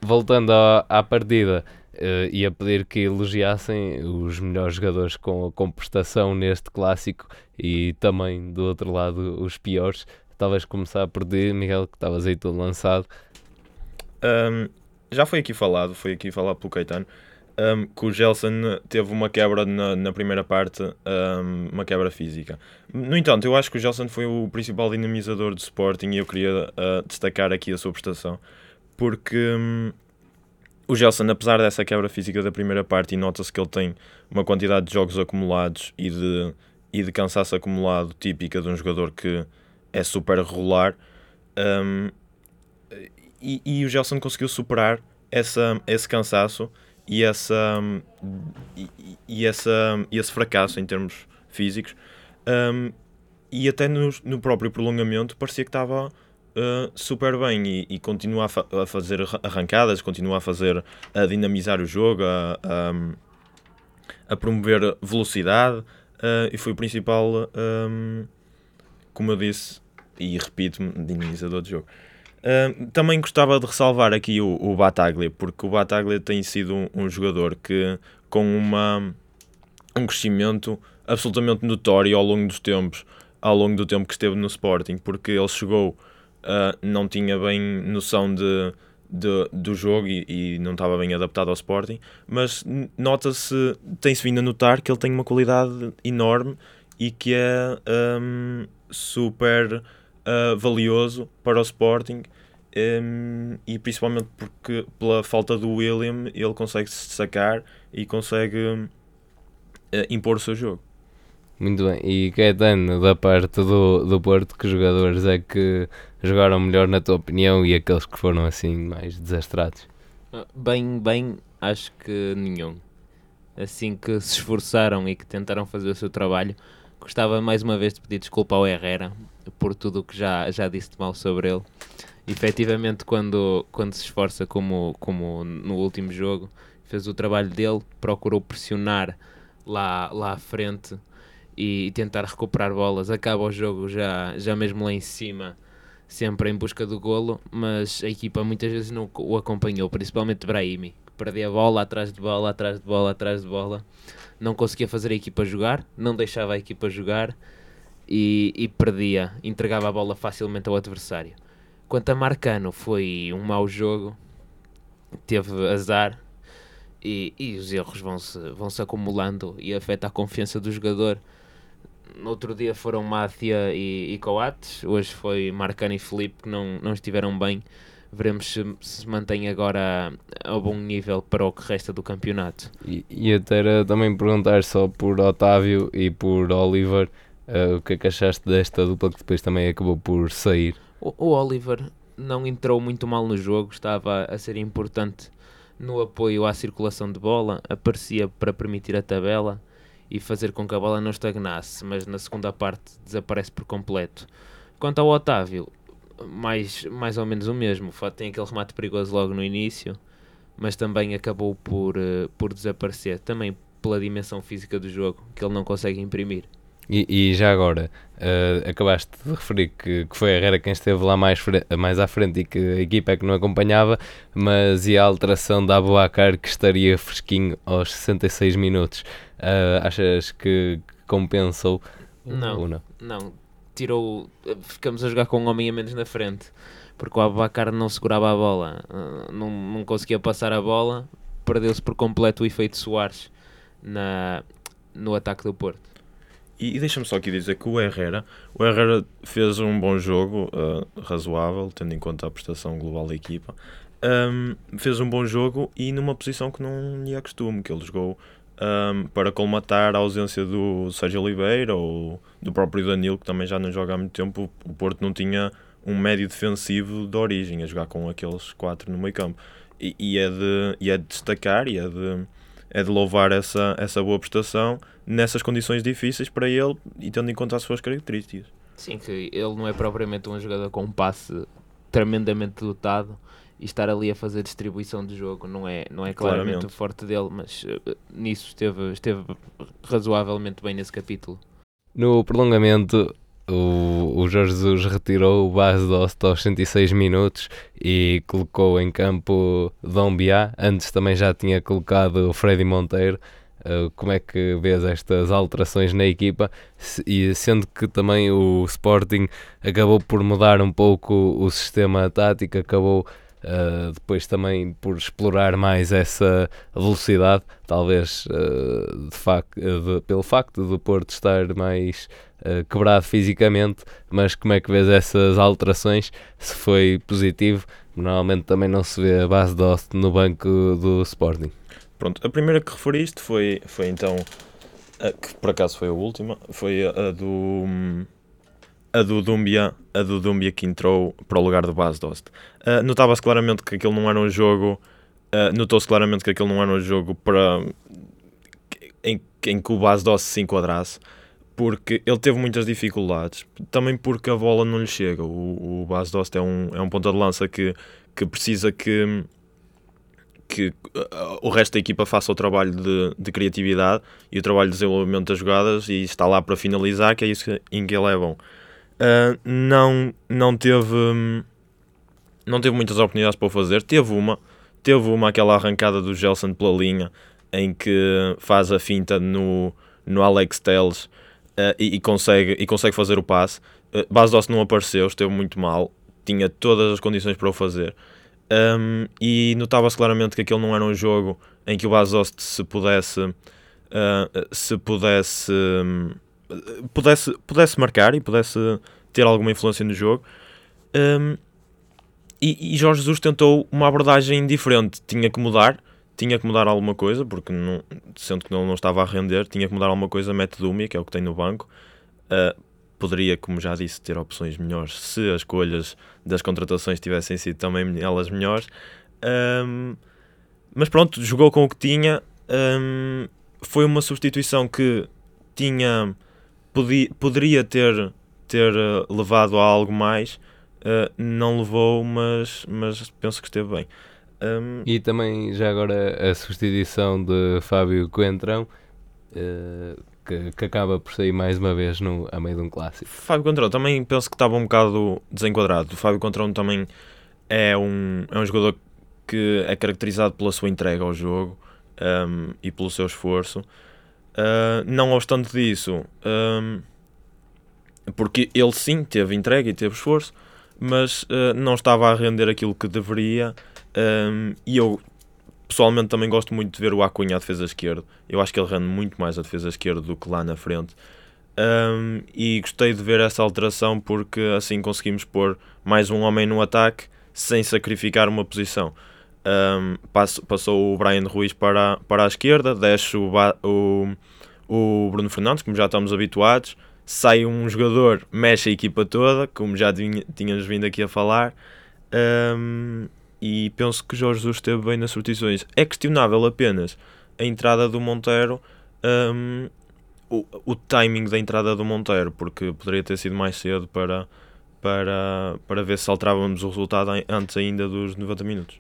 Voltando à, à partida, uh, ia pedir que elogiassem os melhores jogadores com, com prestação neste clássico e também do outro lado os piores. Talvez começar por ti, Miguel, que estavas aí todo lançado. Um, já foi aqui falado, foi aqui falado pelo Caetano, um, que o Gelson teve uma quebra na, na primeira parte, um, uma quebra física. No entanto, eu acho que o Gelson foi o principal dinamizador do Sporting e eu queria uh, destacar aqui a sua prestação, porque um, o Gelson, apesar dessa quebra física da primeira parte, e nota-se que ele tem uma quantidade de jogos acumulados e de, e de cansaço acumulado típica de um jogador que é super regular, um, e, e o Gelson conseguiu superar essa, esse cansaço e, essa, e, e, essa, e esse fracasso em termos físicos. Um, e até no, no próprio prolongamento parecia que estava uh, super bem e, e continua a, fa a, fazer arrancadas, continua a fazer a dinamizar o jogo, a, a, a promover velocidade uh, e foi o principal, um, como eu disse e repito-me, dinamizador do jogo. Uh, também gostava de ressalvar aqui o, o Bataglia, porque o Bataglia tem sido um, um, jogador que, com uma, um crescimento absolutamente notório ao longo dos tempos, ao longo do tempo que esteve no Sporting, porque ele chegou, uh, não tinha bem noção de, de do jogo e, e, não estava bem adaptado ao Sporting, mas nota-se, tem-se vindo a notar que ele tem uma qualidade enorme e que é um, super uh, valioso para o Sporting um, e principalmente porque pela falta do William ele consegue se destacar e consegue uh, impor o seu jogo. Muito bem, e Caetano, da parte do, do Porto, que jogadores é que jogaram melhor na tua opinião e aqueles que foram assim mais desastrados? Ah, bem, bem, acho que nenhum. Assim que se esforçaram e que tentaram fazer o seu trabalho, gostava mais uma vez de pedir desculpa ao Herrera por tudo o que já, já disse de mal sobre ele. Efetivamente, quando, quando se esforça, como, como no último jogo, fez o trabalho dele, procurou pressionar lá, lá à frente e, tentar recuperar bolas. Acaba o jogo já, já mesmo lá em cima, sempre em busca do golo, mas a equipa muitas vezes não o acompanhou, principalmente Brahimi, que perdia bola atrás de bola, atrás de bola, atrás de bola. Não conseguia fazer a equipa jogar, não deixava a equipa jogar e, e perdia, entregava a bola facilmente ao adversário. Quanto a Marcano, foi um mau jogo, teve azar e, e os erros vão-se vão -se acumulando e afeta a confiança do jogador. No outro dia foram Mácia e, e Coates, hoje foi Marcano e Felipe que não, não estiveram bem. Veremos se se mantém agora a, a bom nível para o que resta do campeonato. E, e até era também perguntar só por Otávio e por Oliver Uh, o que é que achaste desta dupla que depois também acabou por sair? O, o, Oliver não entrou muito mal no jogo, estava a ser importante no apoio à circulação de bola, aparecia para permitir a tabela e fazer com que a bola não estagnasse, mas na segunda parte desaparece por completo. Quanto ao Otávio, mais, mais ou menos o mesmo, tem aquele remate perigoso logo no início, mas também acabou por, uh, por desaparecer, também pela dimensão física do jogo, que ele não consegue imprimir. E, e, já agora, uh, acabaste de referir que, que foi a Herrera quem esteve lá mais, mais à frente e que a equipa é que não acompanhava, mas e a alteração da Aboacar que estaria fresquinho aos 66 minutos? Uh, achas que compensou? Não, ou não, não. Tirou, ficamos a jogar com um homem a menos na frente, porque o Aboacar não segurava a bola, uh, não, não conseguia passar a bola, perdeu-se por completo o efeito Soares na, no ataque do Porto. E, e deixa-me só aqui dizer que o Herrera, o Herrera fez um bom jogo, uh, razoável, tendo em conta a prestação global da equipa. Um, fez um bom jogo e numa posição que não lhe é costume, que ele jogou um, para colmatar a ausência do Sérgio Oliveira ou do próprio Danilo, que também já não joga há muito tempo. O Porto não tinha um médio defensivo de origem a jogar com aqueles quatro no meio campo. E, e, é, de, e é de destacar e é de é de louvar essa, essa boa prestação nessas condições difíceis para ele e tendo em conta as suas características. Sim, que ele não é propriamente um jogador com um passe tremendamente dotado e estar ali a fazer distribuição de jogo não é, não é claramente, Claramente. o forte dele, mas uh, nisso esteve, esteve razoavelmente bem nesse capítulo. No prolongamento, o, o Jorge Jesus retirou o Bas Dost aos 106 minutos e colocou em campo Dom Biá. Antes também já tinha colocado o Freddy Monteiro. Uh, como é que vês estas alterações na equipa? E sendo que também o Sporting acabou por mudar um pouco o sistema tático, acabou uh, depois também por explorar mais essa velocidade, talvez uh, de fac- uh, de- pelo facto do Porto estar mais uh, quebrado fisicamente, mas como é que vês essas alterações? Se foi positivo, normalmente também não se vê a base de Ost no banco do Sporting. Pronto, a primeira que referiste foi, foi então, que por acaso foi a última, foi a, a do a do Dumbia, a do Dumbia que entrou para o lugar do Bas Dost. Uh, Notava-se claramente que aquilo não era um jogo, uh, notou-se claramente que aquilo não era um jogo para em, em que o Bas Dost se enquadrasse, porque ele teve muitas dificuldades, também porque a bola não lhe chega. O, o Bas Dost é um, é um ponta de lança que, que precisa que que uh, o resto da equipa faça o trabalho de, de criatividade e o trabalho de desenvolvimento das jogadas e está lá para finalizar, que é isso em que ele é bom. Uh, não, não teve hum, não teve muitas oportunidades para o fazer, teve uma, teve uma aquela arrancada do Gelson pela linha em que faz a finta no, no Alex Telles uh, e, e consegue, e consegue fazer o passe. Uh, Basdos não apareceu, esteve muito mal, tinha todas as condições para o fazer. Um, e notava-se claramente que aquele não era um jogo em que o Basost se pudesse uh, se pudesse, hum, pudesse pudesse marcar e pudesse ter alguma influência no jogo Um, e, e Jorge Jesus tentou uma abordagem diferente tinha que mudar tinha que mudar alguma coisa porque não, sendo que ele não estava a render tinha que mudar alguma coisa mete Dumia que é o que tem no banco Uh, poderia como já disse ter opções melhores se as escolhas das contratações tivessem sido também elas melhores. Um, mas pronto, jogou com o que tinha. Um, foi uma substituição que tinha podi, poderia ter, ter uh, levado a algo mais. Uh, não levou, mas, mas penso que esteve bem. Um, E também já agora a substituição de Fábio Coentrão, eh, que, que acaba por sair mais uma vez no, a meio de um clássico. Fábio Contrão também penso que estava um bocado desenquadrado. O Fábio Contrão também é um, é um jogador que é caracterizado pela sua entrega ao jogo um, e pelo seu esforço. Uh, não obstante disso, porque ele sim teve entrega e teve esforço, mas uh, não estava a render aquilo que deveria. E eu pessoalmente também gosto muito de ver o Acunha à defesa esquerda. Eu acho que ele rende muito mais a defesa esquerda do que lá na frente. Um, e gostei de ver essa alteração porque assim conseguimos pôr mais um homem no ataque sem sacrificar uma posição. Um, passo, passou o Brian Ruiz para, para a esquerda, desce o, o, o Bruno Fernandes, como já estamos habituados. Sai um jogador, mexe a equipa toda, como já tínhamos vindo aqui a falar. Um, e penso que Jorge Jesus esteve bem nas substituições. É questionável apenas a entrada do Monteiro, um, o, o timing da entrada do Monteiro, porque poderia ter sido mais cedo para, para, para ver se alterávamos o resultado an- antes ainda dos 90 minutos.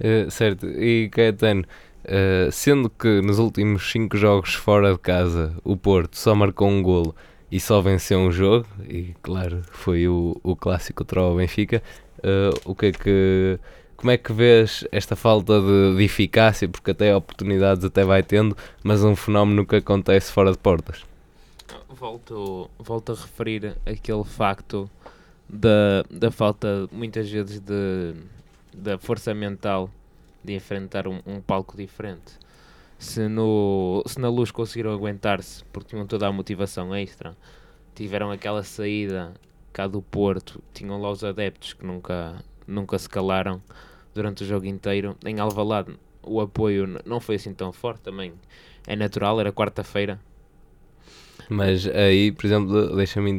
Eh, certo, e Caetano, eh, sendo que nos últimos 5 jogos fora de casa o Porto só marcou um golo e só venceu um jogo, e claro, foi o, o clássico o Benfica, eh, o que é que. Como é que vês esta falta de, de eficácia? Porque até oportunidades até vai tendo, mas um fenómeno que acontece fora de portas. Volto, volto a referir aquele facto da, da falta, muitas vezes, de, da força mental de enfrentar um, um palco diferente. Se, no, se na luz conseguiram aguentar-se porque tinham toda a motivação extra, tiveram aquela saída cá do Porto, tinham lá os adeptos que nunca, nunca se calaram durante o jogo inteiro. Em Alvalade o apoio não foi assim tão forte também. É natural, era quarta-feira, Mas aí, por exemplo, deixa-me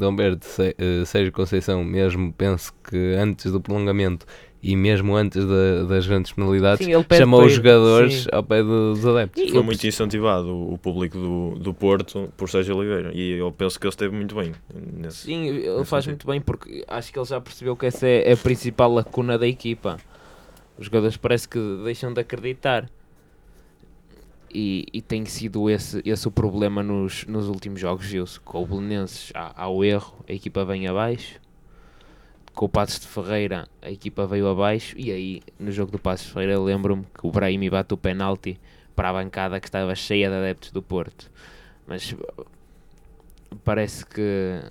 Se- eh, Sérgio Conceição, mesmo penso que antes do prolongamento e mesmo antes da- das grandes penalidades, Sim, chamou os jogadores sim. ao pé dos adeptos. E Foi muito incentivado o, público do, do Porto por Sérgio Oliveira e eu penso que ele esteve muito bem. Nesse, Sim, ele nesse faz sentido. muito bem porque acho que ele já percebeu que essa é a principal lacuna da equipa. Os jogadores parece que deixam de acreditar. E, e tem sido esse, esse o problema nos, nos últimos jogos, Gilson. Com o Belenenses há, há o erro, a equipa vem abaixo. Com o Passos de Ferreira, a equipa veio abaixo. E aí, no jogo do Passos de Ferreira, lembro-me que o Brahimi bate o penalti para a bancada que estava cheia de adeptos do Porto. Mas parece que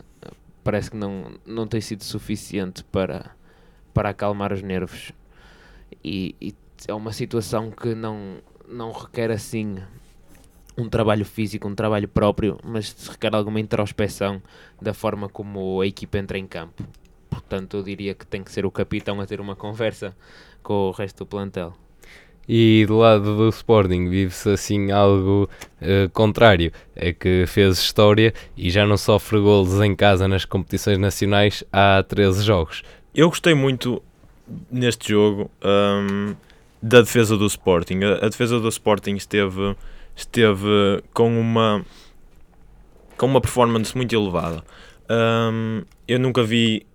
parece que não, não tem sido suficiente para, para acalmar os nervos. E, e é uma situação que não, não requer assim um trabalho físico, um trabalho próprio, mas requer alguma introspeção da forma como a equipa entra em campo. Portanto, eu diria que tem que ser o capitão a ter uma conversa com o resto do plantel. E do lado do Sporting vive-se assim algo uh, contrário, é que fez história e já não sofre golos em casa nas competições nacionais há 13 jogos. Eu gostei muito neste jogo um, da defesa do Sporting. A, a, defesa do Sporting esteve, esteve com uma com uma performance muito elevada. Um, eu nunca vi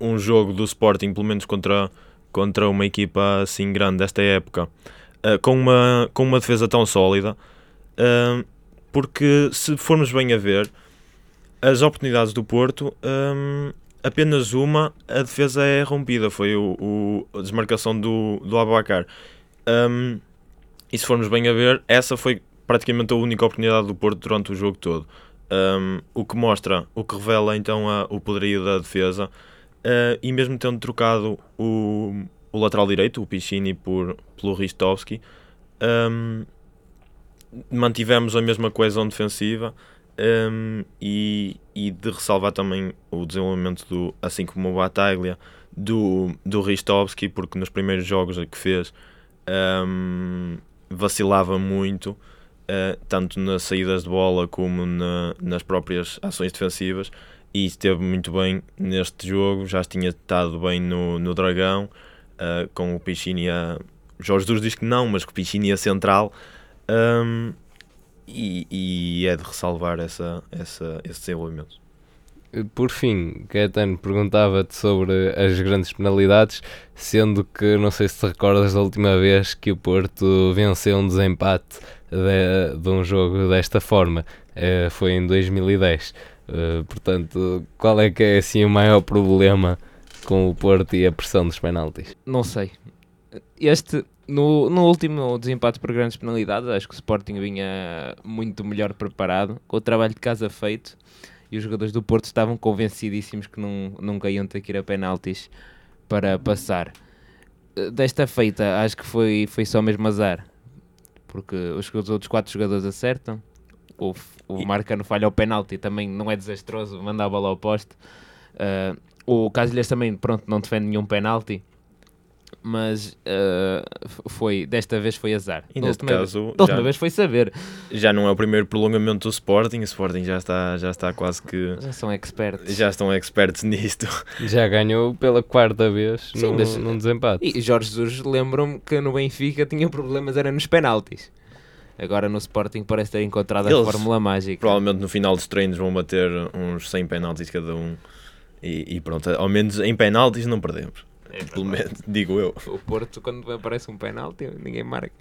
um jogo do Sporting, pelo menos contra, contra uma equipa assim grande desta época, uh, com, uma, com uma defesa tão sólida. Uh, porque se formos bem a ver, as oportunidades do Porto, um, apenas uma, a defesa é rompida. Foi o, o a desmarcação do, do Abacar. Um, e se formos bem a ver, essa foi praticamente a única oportunidade do Porto durante o jogo todo. Um, o que mostra, o que revela então a, o poderio da defesa. Uh, e mesmo tendo trocado o, o lateral direito, o Piccini, por, pelo Ristovski, um, mantivemos a mesma coesão defensiva um, e, e de ressalvar também o desenvolvimento do, assim como o Bataglia, do, do Ristovski, porque nos primeiros jogos que fez um, vacilava muito, uh, tanto nas saídas de bola como na, nas próprias ações defensivas, e esteve muito bem neste jogo, já tinha estado bem no, no Dragão, uh, com o Pichini a... Jorge Jesus diz que não, mas com o Pichini a central, um, e, e, é de ressalvar essa, essa, esse desenvolvimento. Por fim, Caetano perguntava-te sobre as grandes penalidades, sendo que não sei se te recordas da última vez que o Porto venceu um desempate de, de um jogo desta forma, uh, foi em 2010. Eh, portanto, qual é que é assim o maior problema com o Porto e a pressão dos penaltis? Não sei. Este, no, no último desempate por grandes penalidades, acho que o Sporting vinha muito melhor preparado, com o trabalho de casa feito e os jogadores do Porto estavam convencidíssimos que não, nunca iam ter que ir a penaltis para passar. Eh, desta feita, acho que foi, foi só mesmo azar, porque os, os outros quatro jogadores acertam. O Marcano falha o penalti, também não é desastroso mandar a bola ao poste. Uh, o Casilhas também, pronto, não defende nenhum penalti mas uh, foi, desta vez foi azar. E neste caso, vez, da última vez foi saber. Já não é o primeiro prolongamento do Sporting, o Sporting já está, já está quase que. Já são experts. Já estão experts nisto. Já ganhou pela quarta vez Sim, num, mas, num desempate. E Jorge Jesus, lembram-me que no Benfica tinha problemas, era nos penaltis. Agora no Sporting parece ter encontrado Eles, a fórmula mágica. Provavelmente no final dos treinos vão bater uns 100 penaltis cada um. E, e pronto, ao menos em penaltis não perdemos. É Pelo menos, digo eu. O Porto, quando aparece um penalti, ninguém marca.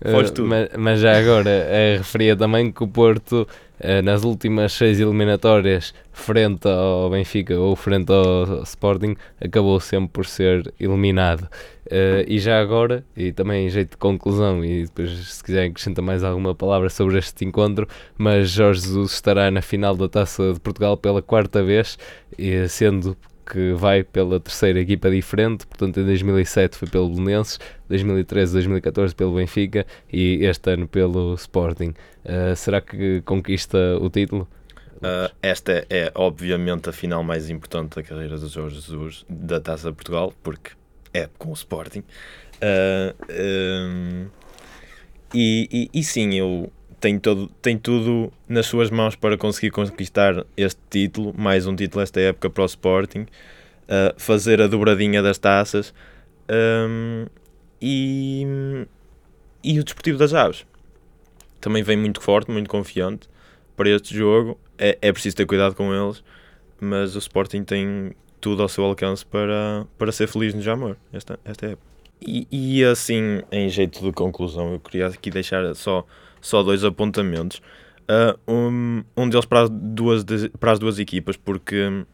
Uh, mas, mas, já agora, uh, referia também que o Porto, uh, nas últimas seis eliminatórias, frente ao Benfica ou frente ao Sporting, acabou sempre por ser eliminado. Uh, e já agora, e também em jeito de conclusão, e depois, se quiserem, acrescenta mais alguma palavra sobre este encontro, mas Jorge Jesus estará na final da Taça de Portugal pela quarta vez, e sendo que vai pela terceira equipa diferente, portanto em 2007 foi pelo Belenenses, 2013, 2014 pelo Benfica e este ano pelo Sporting. Uh, será que conquista o título? Uh, esta é obviamente a final mais importante da carreira do Jorge Jesus da Taça de Portugal, porque é com o Sporting. Uh, um, e, e, e, sim, eu tem, todo, tem tudo nas suas mãos para conseguir conquistar este título, mais um título esta época para o Sporting, uh, fazer a dobradinha das taças um, e, e o Desportivo das Aves. Também vem muito forte, muito confiante para este jogo. É, é preciso ter cuidado com eles, mas o Sporting tem tudo ao seu alcance para, para ser feliz no Jamor esta, esta época. e, e assim, em jeito de conclusão, eu queria aqui deixar só, só dois apontamentos. Uh, um, um deles para as, duas, para as duas equipas, porque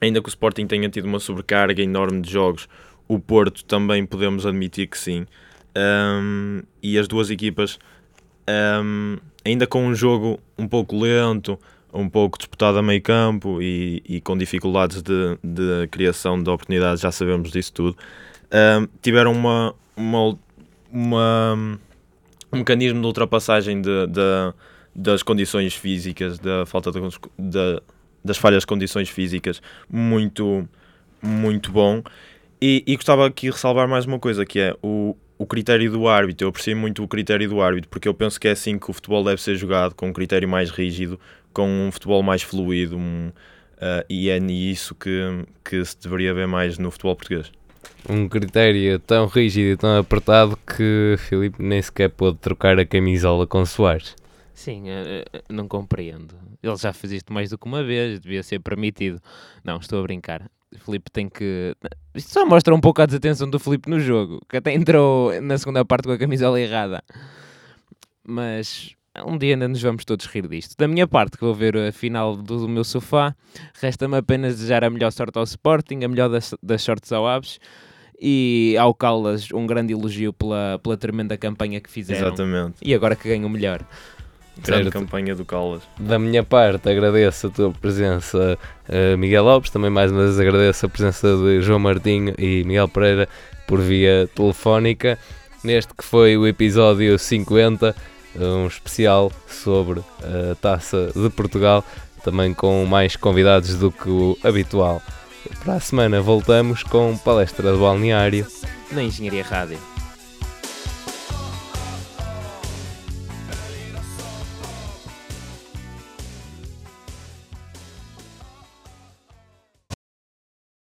ainda que o Sporting tenha tido uma sobrecarga enorme de jogos, o Porto também podemos admitir que sim. Um, e as duas equipas, um, ainda com um jogo um pouco lento, um pouco disputado a meio campo e, e com dificuldades de, de, criação de oportunidades, já sabemos disso tudo, um, tiveram uma, uma, uma, um mecanismo de ultrapassagem de, de, das condições físicas, da falta de, de, das falhas de condições físicas muito, muito bom. E, e gostava aqui de ressalvar mais uma coisa, que é o, o critério do árbitro. Eu aprecio muito o critério do árbitro, porque eu penso que é assim que o futebol deve ser jogado, com um critério mais rígido, com um futebol mais fluido, um, uh, e é nisso que, que se deveria ver mais no futebol português. Um critério tão rígido e tão apertado que Filipe nem sequer pôde trocar a camisola com Soares. Sim, uh, não compreendo. Ele já fez isto mais do que uma vez, devia ser permitido. Não, estou a brincar. Felipe tem que. Isto só mostra um pouco a desatenção do Felipe no jogo, que até entrou na segunda parte com a camisola errada. Mas um dia ainda nos vamos todos rir disto. Da minha parte, que vou ver a final do, meu sofá, resta-me apenas desejar a melhor sorte ao Sporting, a melhor das, das sortes ao Aves e ao Caldas um grande elogio pela, pela tremenda campanha que fizeram. Exatamente. E agora que ganham melhor. Grande certo. campanha do Caldas. Da minha parte, agradeço a tua presença, uh, Miguel Lopes. Também, mais uma vez, agradeço a presença de João Martinho e Miguel Pereira por via telefónica. Neste que foi o episódio 50, um especial sobre a taça de Portugal, também com mais convidados do que o habitual. Para a semana voltamos com palestra de balneário na Engenharia Rádio.